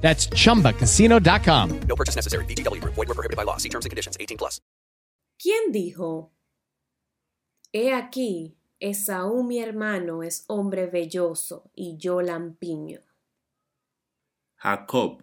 That's chumbacasino.com. No purchase necessary. BGW. Void were prohibited by law. See terms and conditions 18 plus. ¿Quién dijo? He aquí, Esaú mi hermano es hombre velloso y yo lampiño. Jacob.